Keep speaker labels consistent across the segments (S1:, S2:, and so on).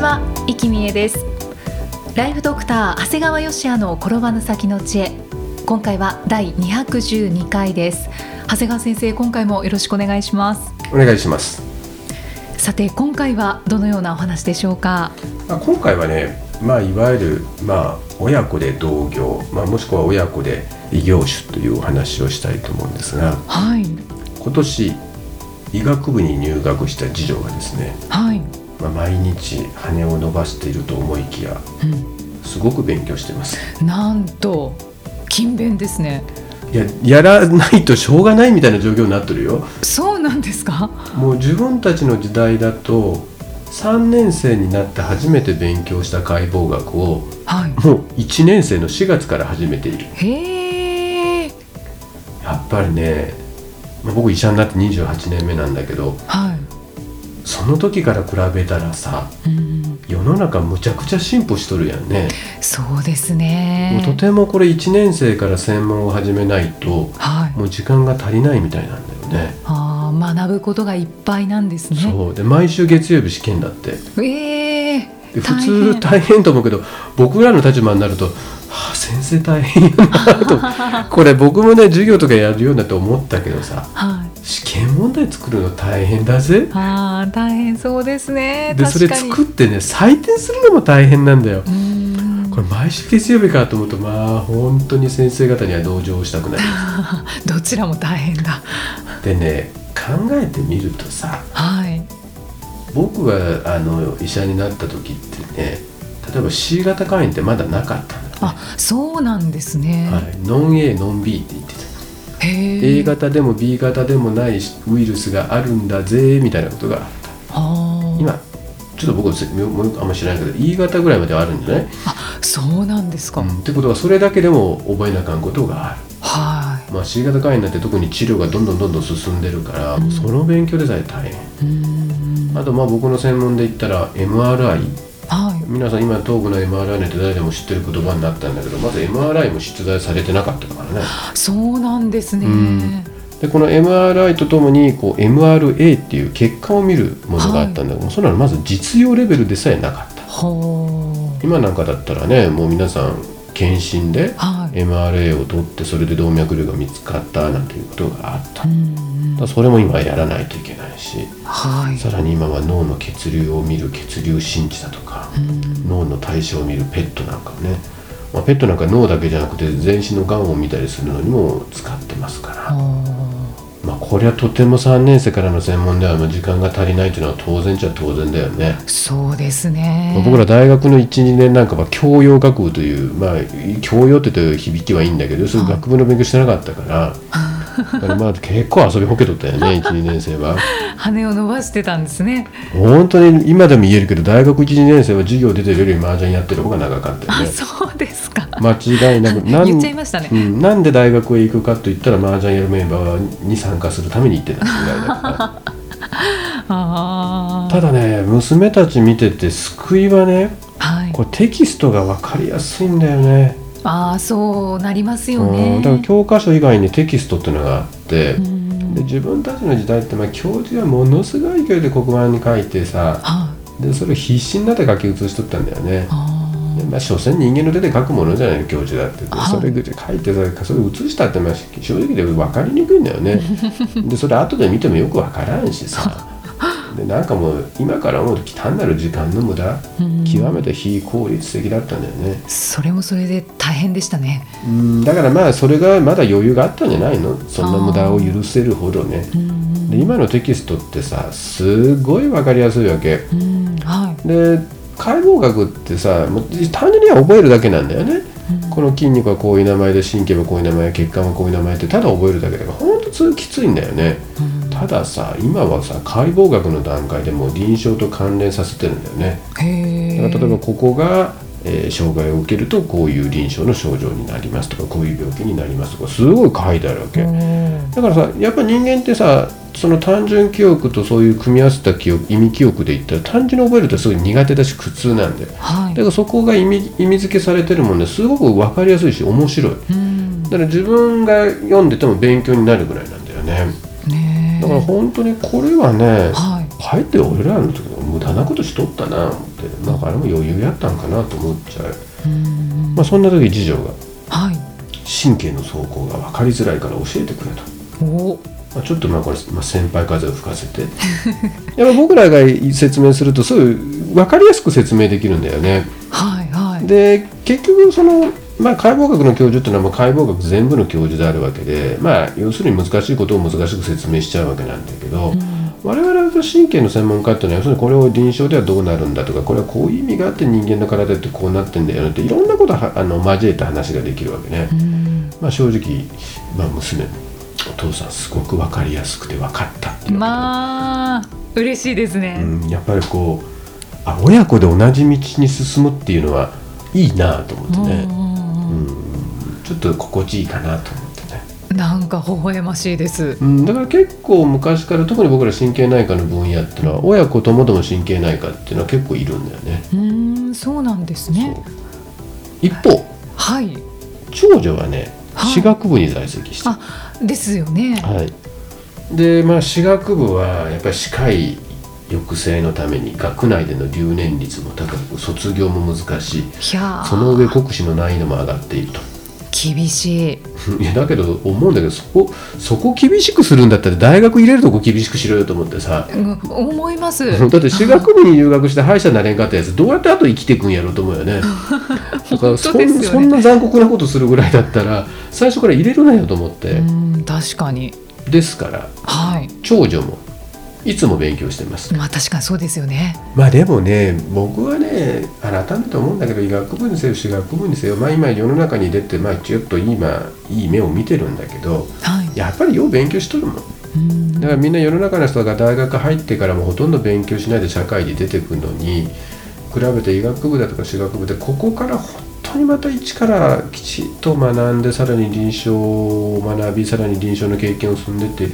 S1: ちは、生きみえです。ライフドクター長谷川芳也の転ばぬ先の知恵。今回は第212回です。長谷川先生今回もよろしくお願いします。
S2: お願いします。
S1: さて今回はどのようなお話でしょうか？
S2: まあ今回はね、まあ、いわゆる、まあ、親子で同業、まあ、もしくは親子で異業種というお話をしたいと思うんですが
S1: はい。
S2: 今年医学部に入学した次女がですね、
S1: はい、
S2: まあ、毎日羽を伸ばしていると思いきや
S1: う
S2: すごく勉強してます。
S1: ん、なんと勤勉ですね。
S2: いややらないとしょうがないみたいな状況になってるよ。
S1: そうなんですか？
S2: もう自分たちの時代だと3年生になって初めて勉強した解剖学を
S1: はい。
S2: もう1年生の4月から始めている。
S1: へえ。
S2: やっぱりね、まあ僕医者になって28年目なんだけど
S1: は
S2: その時から比べたらさ
S1: い、うん、
S2: 世の中むちゃくちゃ進歩しとるやんね、
S1: そうです
S2: も
S1: ね
S2: うとてもこれ1年生から専門を始めないと
S1: はい。
S2: もう時間が足りないみたいなんだよね。
S1: あー学ぶことがいっぱいなんですね。
S2: そう。で毎週月曜日試験だって。
S1: ええ
S2: で普通大変と思うけど僕らの立場になると、はあ、先生大変やなと。これ僕もね授業とかやるようになって思ったけどさ
S1: はい。
S2: 試験問題作るの大変だぜ。
S1: あー大変そうですね。
S2: でそれ作ってね採点するのも大変なんだよ。これ毎週月曜日かと思うとまあ本当に先生方には同情したくなる
S1: どちらも大変だ。
S2: でね考えてみるとさ
S1: はい。
S2: 僕があの医者になった時ってね例えば C 型肝炎ってまだなかったんだよね。
S1: あそうなんですね、
S2: はい、ノン A ノン B って言ってた A 型でも B 型でもないウイルスがあるんだぜみたいなことが。あった今ちょっと僕あんま知らないけど E 型ぐらいまではあるんじゃない、
S1: あそうなんですか、
S2: うん。ってことはそれだけでも覚えなあかんことがある、
S1: は
S2: まあ、C 型肝炎になって特に治療がどんどんどんどん進んでるから、
S1: うん。
S2: その勉強でさえ大変。あとまあ僕の専門で言ったら MRI
S1: はい
S2: 皆さん今頭部の MRI って誰でも知ってる言葉になったんだけどまず MRI も出題されてなかったからね。
S1: そうなんですね、
S2: うん。でこの MRI とともにこう MRA っていう結果を見るものがあったんだけど、そんなのまず実用レベルでさえなかった。今なんかだったらねもう皆さん検診で
S1: はい。
S2: MRA を取ってそれで動脈瘤が見つかったなんていうことがあった、だ
S1: うん。
S2: からそれも今やらないといけないし
S1: はい。
S2: さらに今は脳の血流を見る血流心知だとか
S1: うん。
S2: 脳の代謝を見るペットなんかもね、まあ、ペットなんか脳だけじゃなくて全身のがんを見たりするのにも使ってますから、
S1: ほ
S2: まあ、これはとても3年生からの専門では時間が足りないというのは当然じゃ当然だよね。
S1: うそうですね。
S2: 僕ら大学の12年なんかは教養学部というまあ教養って言うと響きはいいんだけどそういう学部の勉強してなかったからまあ結構遊びほけとったよね 12年生は。
S1: 羽を伸ばしてたんですね。
S2: 本当に今でも言えるけど大学12年生は授業出てるより麻雀やってる方が長かったよ
S1: あ
S2: ね
S1: そうですか。
S2: 間違いなく。なん
S1: 言っちゃいましたね。
S2: うん、なんで大学へ行くかと言ったら麻雀やるメンバーに参加するために行ってたぐらいだから
S1: あ
S2: ただね娘たち見てて救いはね
S1: あはい。
S2: これテキストが分かりやすいんだよね
S1: ああそうなりますよ
S2: うん。
S1: ね
S2: だから教科書以外にテキストっていうのがあって、
S1: うん。
S2: で自分たちの時代ってまあ教授はものすごい勢いで黒板に書いてさ
S1: はい
S2: でそれを必死になって書き写しとったんだよね。まあ、所詮人間の手で書くものじゃない教授だって。それで書いてさそれ写したってまあ正直で分かりにくいんだよね。でそれ後で見てもよく分からんしさ でなんかもう今から思うと単なる時間の無駄。
S1: うん。
S2: 極めて非効率的だったんだよね。
S1: それもそれで大変でしたね。
S2: うんだからまあそれがまだ余裕があったんじゃないの？そんな無駄を許せるほどね。
S1: うん
S2: で今のテキストってさすごい分かりやすいわけ。
S1: うんはい。
S2: で解剖学ってさもう単純には覚えるだけなんだよね。この筋肉はこういう名前で神経はこういう名前血管はこういう名前ってただ覚えるだけだからほんときついんだよね、たださ今はさ解剖学の段階でもう臨床と関連させてるんだよね。だから例えばここが、えー障害を受けるとこういう臨床の症状になりますとかこういう病気になりますとかすごい書いてあるわけ、だからさやっぱ人間ってさその単純記憶とそういう組み合わせた記憶意味記憶で言ったら単純に覚えるとすごい苦手だし苦痛なんだよ。
S1: はい。
S2: だからそこが意味意味付けされてるもんですごく分かりやすいし面白い。
S1: うん。
S2: だから自分が読んでても勉強になるぐらいなんだよねだから本当にこれはね
S1: はい。
S2: かえって俺らの時の無駄なことしとったな思ってなんかあれも余裕やったんかなと思っちゃう、
S1: うん
S2: まあ、そんな時次女が
S1: はい。
S2: 神経の走行が分かりづらいから教えてくれと。
S1: お。
S2: まあ、ちょっとまあこれ、まあ、先輩風を吹かせて。やっぱ僕らが説明するとそういう分かりやすく説明できるんだよね。
S1: はいはい。
S2: で結局その、まあ、解剖学の教授っていうのはもう解剖学全部の教授であるわけで、まあ、要するに難しいことを難しく説明しちゃうわけなんだけど、我々は神経の専門家っていうのは要するにこれを臨床ではどうなるんだとかこれはこういう意味があって人間の体ってこうなってんだよねっていろんなことはあの交えた話ができるわけね。
S1: うん。
S2: まあ、正直、まあ、娘お父さんすごく分かりやすくて分かったっていう
S1: まあ嬉しいですね、
S2: うん、やっぱりこうあ親子で同じ道に進むっていうのはいいなと思ってね、
S1: うんうんうん
S2: うん、ちょっと心地いいかなと思ってね、
S1: なんか微笑ましいです。
S2: うん、だから結構昔から特に僕ら神経内科の分野っていうのは親子ともども神経内科っていうのは結構いるんだよね。
S1: うーんそうなんですね。
S2: 一方
S1: はい。
S2: 長女はね
S1: はい。
S2: 歯学部に在籍してる。
S1: あですよね。
S2: はい、でまあ歯学部はやっぱり歯科医抑制のために学内での留年率も高く卒業も難しい。その上国試の難易度も上がっていると。
S1: 厳しい。
S2: いやだけど思うんだけどそこそこ厳しくするんだったら大学入れるとこ厳しくしろよと思ってさ。
S1: うん思います。
S2: だって歯学部に入学して歯医者になれんかったやつどうやってあと生きていくんやろうと思うよね。だからそ
S1: ね。
S2: そんな残酷なことするぐらいだったら最初から入れるなよと思って、
S1: うん確かに。
S2: ですから
S1: はい。
S2: 長女もいつも勉強してます。
S1: まあ確かにそうですよね。
S2: まあでもね僕はね改めて思うんだけど医学部にせよ歯学部にせよまあ今世の中に出てまあちょっと今いい目を見てるんだけど
S1: はい。
S2: やっぱりよう勉強しとるもん。だ
S1: うん。
S2: からみんな世の中の人が大学入ってからもほとんど勉強しないで社会に出てくるのに比べて医学部だとか歯学部でここから本当にまた一からきちっと学んでさらに臨床を学びさらに臨床の経験を積んでって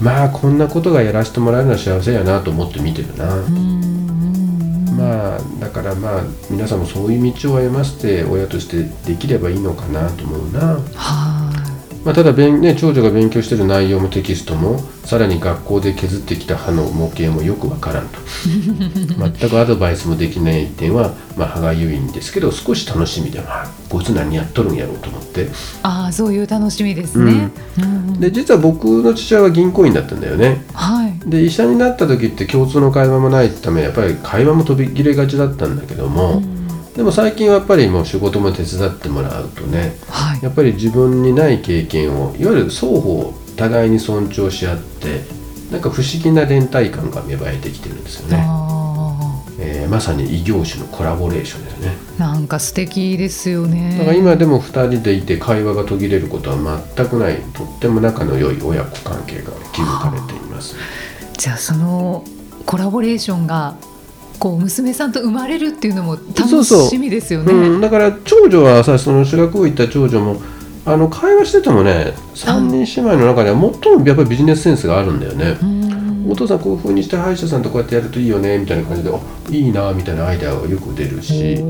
S2: まあこんなことがやらせてもらえるのは幸せやなと思って見てるな。
S1: うん
S2: まあだからまあ皆さんもそういう道を歩ませて親としてできればいいのかなと思うな、
S1: は
S2: まあ、ただ勉、ね、長女が勉強してる内容もテキストもさらに学校で削ってきた歯の模型もよくわからんと。全くアドバイスもできない点は、まあ、歯がゆいんですけど少し楽しみで、まあ、こいつ何やっとるんやろうと思って。
S1: ああそういう楽しみですね、うん。
S2: で実は僕の父親は銀行員だったんだよね。
S1: はい。
S2: で医者になった時って共通の会話もないためやっぱり会話も飛び切れがちだったんだけども、でも最近はやっぱりもう仕事も手伝ってもらうとね
S1: はい。
S2: やっぱり自分にない経験をいわゆる双方互いに尊重し合ってなんか不思議な連帯感が芽生えてきてるんですよね、
S1: あ
S2: えーまさに異業種のコラボレーションですね。
S1: ーなんか素敵ですよね。
S2: だから今でも2人でいて会話が途切れることは全くない。とっても仲の良い親子関係が築かれています。
S1: じゃあそのコラボレーションがこう娘さんと生まれるっていうのも楽しみですよね。
S2: うん、だから長女はさその修学部行った長女もあの会話しててもね3人姉妹の中では最もやっぱりビジネスセンスがあるんだよね。
S1: うん。
S2: お父さんこういう風にして歯医者さんとこうやってやるといいよねみたいな感じであいいなみたいなアイデアがよく出るし。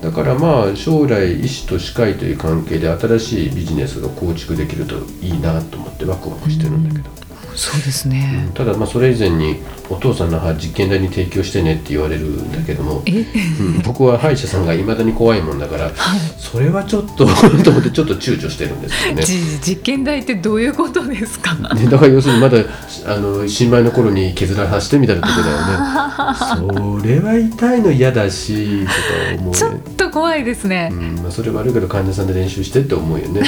S2: だからまあ将来医師と歯科医という関係で新しいビジネスが構築できるといいなと思ってワクワクしてるんだけど、
S1: そうですね。
S2: ただまあそれ以前にお父さんの歯実験台に提供してねって言われるんだけども、
S1: え、
S2: うん僕は歯医者さんがいまだに怖いもんだから
S1: はい。
S2: それはちょっと と思ってちょっと躊躇してるんですよね。
S1: じ実験台ってどういうことですか？
S2: ね、だから要するにまだあの新米の頃に削らさせてみたいなとこだよねそれは痛いの嫌だしとか思う
S1: ちょっ
S2: ね、
S1: と怖いですね。
S2: う。んまあ、それ悪いけど患者さんで練習してって思うよね。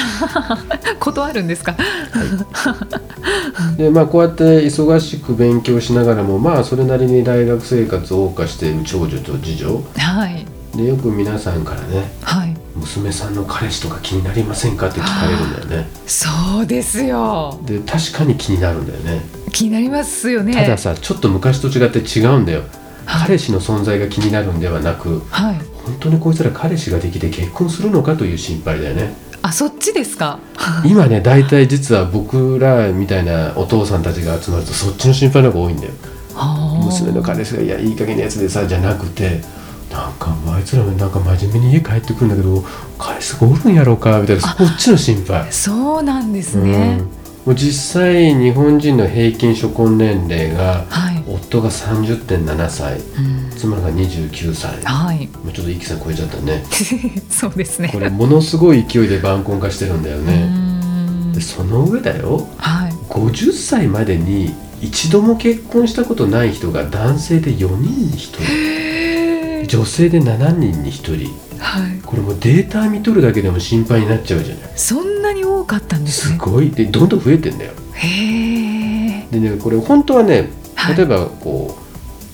S1: 断るんですか？
S2: でまあこうやって忙しく勉強しながらもまあそれなりに大学生活を謳歌している長女と次女。
S1: はい。
S2: でよく皆さんからね
S1: はい。
S2: 娘さんの彼氏とか気になりませんかって聞かれるんだよね。
S1: そうですよ。
S2: で確かに気になるんだよね。
S1: 気になりますよね。
S2: たださちょっと昔と違って違うんだよ、
S1: はい。
S2: 彼氏の存在が気になるんではなく
S1: はい
S2: 本当にこいつら彼氏ができて結婚するのかという心配だよね。
S1: あそっちですか？
S2: 今ね大体実は僕らみたいなお父さんたちが集まるとそっちの心配の方が多いんだよ。娘の彼氏が「いやいい加減なやつでさ」じゃなくてなんかあいつらもなんか真面目に家帰ってくるんだけど彼氏がおるんやろうかみたいなそっちの心配。
S1: そうなんですね、
S2: うん。もう実際日本人の平均初婚年齢が
S1: はい、
S2: 夫が30.7歳
S1: うん。
S2: 妻が29歳。
S1: はい。
S2: もうちょっと一気さん超えちゃったね。
S1: そうですね。
S2: これものすごい勢いで晩婚化してるんだよね。
S1: ん。
S2: でその上だよ。
S1: はい。
S2: 50歳までに一度も結婚したことない人が男性で4人に1人。女性で7人に1人。
S1: はい。
S2: これもうデータ見とるだけでも心配になっちゃうじゃない。
S1: そんなに多かったんです
S2: す
S1: ね
S2: ごい。でどんどん増えてんだよ。
S1: へえ
S2: でねこれ本当はね
S1: はい
S2: 例えばこ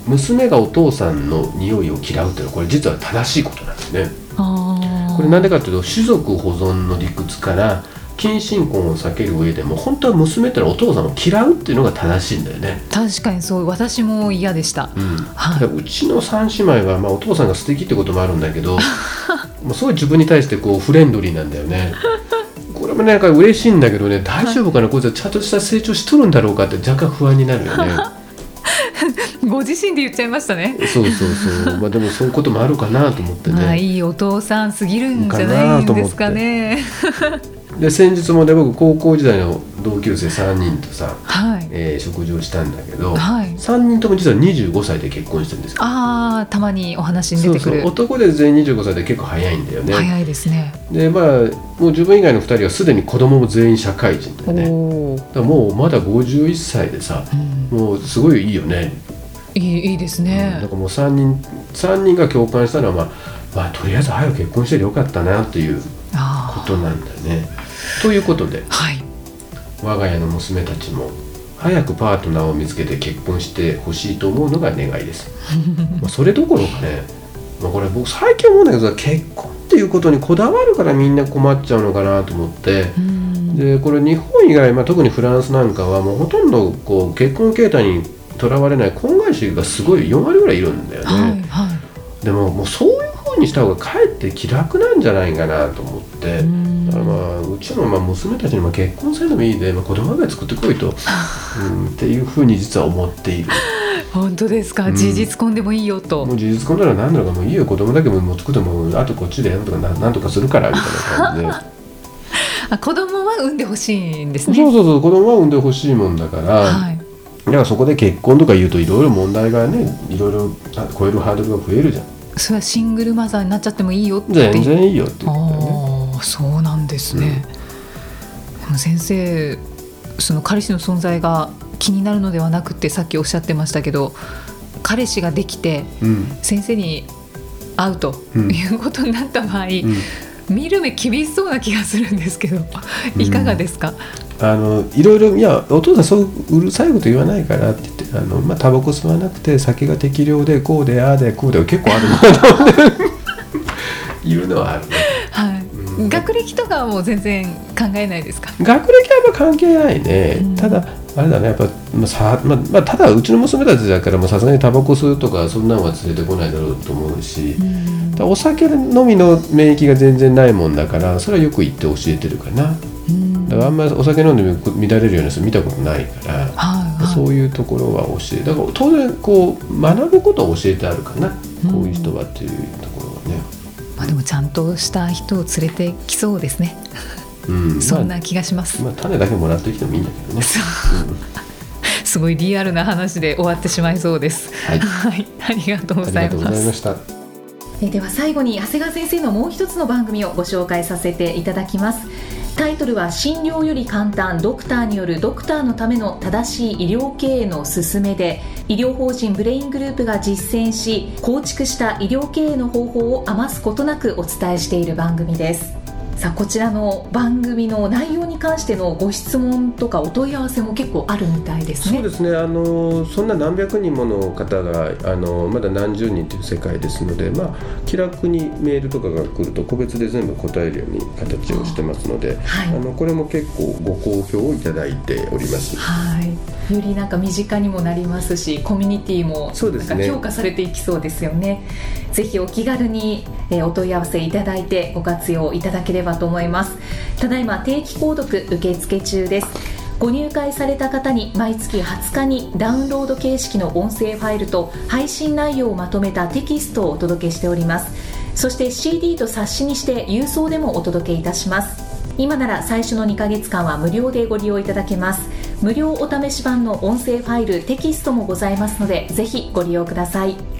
S2: う、娘がお父さんの匂いを嫌うっていうのはこれ実は正しいことなんですね。これなんでかっていうと種族保存の理屈から近親婚を避ける上でも本当は娘ってのはお父さんを嫌うっていうのが正しいんだよね、
S1: 確かにそう私も嫌でした。
S2: うん。
S1: はい。
S2: うちの三姉妹は、まあ、お父さんが素敵ってこともあるんだけど もうすごい自分に対してこうフレンドリーなんだよね。これもねなんか嬉しいんだけどね大丈夫かな？こいつはちゃんとした成長しとるんだろうかって若干不安になるよね
S1: ご自身で言っちゃいましたね。
S2: そうそうそう。まあでもそういうこともあるかなと思って
S1: まあ
S2: ね
S1: いいお父さんすぎるんじゃないんですかね。
S2: で先日もね僕高校時代の同級生3人とさ、
S1: はい。
S2: えー食事をしたんだけど、
S1: はい。
S2: 3人とも実は25歳で結婚してるんですよ。
S1: ああたまにお話に出
S2: そうそう。
S1: てくる
S2: 男で全員25歳で結構早いんだよね。
S1: 早いですね。
S2: でまあもう自分以外の2人はすでに子供も全員社会人だ
S1: お
S2: よねだもうまだ51歳でさ
S1: うん、
S2: もうすごいいいよね、
S1: いいいいですね。
S2: なんかもう3人三人が共感したのは、まあ、まあとりあえず早く結婚してよかったなっていう
S1: あ
S2: ことなんだよね。ということで
S1: あはい。
S2: 我が家の娘たちも早くパートナーを見つけて結婚してほしいと思うのが願いです。まあそれどころかね、まあ、これ僕最近思うんだけどさ結婚っていうことにこだわるからみんな困っちゃうのかなと思って
S1: うん。
S2: でこれ日本以外、まあ、特にフランスなんかはもうほとんどこう結婚形態にとらわれない婚外子がすごい4割ぐらいいるんだよね、
S1: はいはい。
S2: でももうそういう風にした方がかえって気楽なんじゃないかなと思って、
S1: うん。
S2: だからまあうちのまあ娘たちにも結婚せんでもいいで、まあ、子供が作ってこいと、うん、っていう風に実は思っている。
S1: 本当ですか、
S2: うん
S1: 事実婚でもいいよと。
S2: もう事実婚なら何なのかもういいよ。子供だけももう作ってもあとこっちでやるとかななんとかするからみたいな感じで。
S1: あ子供は産んでほしいんですね。
S2: そうそうそう子供は産んでほしいもんだから、
S1: はい
S2: だからそこで結婚とか言うといろいろ問題がねいろいろあ超えるハードルが増えるじゃん。
S1: それはシングルマザーになっちゃってもいいよって。言
S2: 全然いいよって言ったよね。
S1: ああそうなんですね、でも先生その彼氏の存在が気になるのではなくてさっきおっしゃってましたけど彼氏ができて
S2: うん。
S1: 先生に会うと
S2: うん。
S1: いうことになった場合、
S2: うん
S1: 見る目厳しそうな気がするんですけどいかがですか、
S2: あのいろいろいやお父さんそううるさいこと言わないからって言ってあの、まあ、タバコ吸わなくて酒が適量でこうでああでこうで結構あるないうのはあるね
S1: はい。
S2: うん。
S1: 学歴とかはもう全然考えないですか？
S2: 学歴はやっぱ関係ないね、
S1: うん。
S2: ただあれだねやっぱ、まあさまあまあ、ただうちの娘たちだからもうさすがにタバコ吸うとかそんなんは連れてこないだろうと思うし、
S1: うん。
S2: お酒飲みの免疫が全然ないもんだからそれはよく言って教えてるかな。
S1: うん。
S2: だからあんまりお酒飲んで乱れるような人見たことないから、
S1: はいはい。
S2: そういうところは教えだから当然こう学ぶことは教えてあるかな、
S1: うん。
S2: こういう人はっていうところはね、
S1: まあ、でもちゃんとした人を連れてきそうですね
S2: うん、
S1: そん
S2: ま
S1: な気がします、
S2: あ、まあ種だけもらってきてもいいんだけどね、
S1: すごいリアルな話で終わってしまいそうです。
S2: はい。
S1: はい、ありがとうご
S2: ありがとうご
S1: ざいます
S2: ざいました。
S1: えでは最後に長谷川先生のもう一つの番組をご紹介させていただきます。タイトルは診療より簡単ドクターによるドクターのための正しい医療経営の勧めで医療法人ブレイングループが実践し構築した医療経営の方法を余すことなくお伝えしている番組ですさあこちらの番組の内容に関してのご質問とかお問い合わせも結構あるみたいですね。
S2: そうですねあのそんな何百人もの方があのまだ何十人という世界ですので、まあ、気楽にメールとかが来ると個別で全部答えるように形をしてますので、はい、あのこれも結構ご好評をいただいております。
S1: はいよりなんか身近にもなりますしコミュニティもなんか評価されていきそうですよね。ぜひお気軽に、えお問い合わせいただいてご活用いただければと思います。ただいま定期購読受付中です。ご入会された方に毎月20日にダウンロード形式の音声ファイルと配信内容をまとめたテキストをお届けしております。そして CD と冊子にして郵送でもお届けいたします。今なら最初の2ヶ月間は無料でご利用いただけます。無料お試し版の音声ファイルテキストもございますのでぜひご利用ください。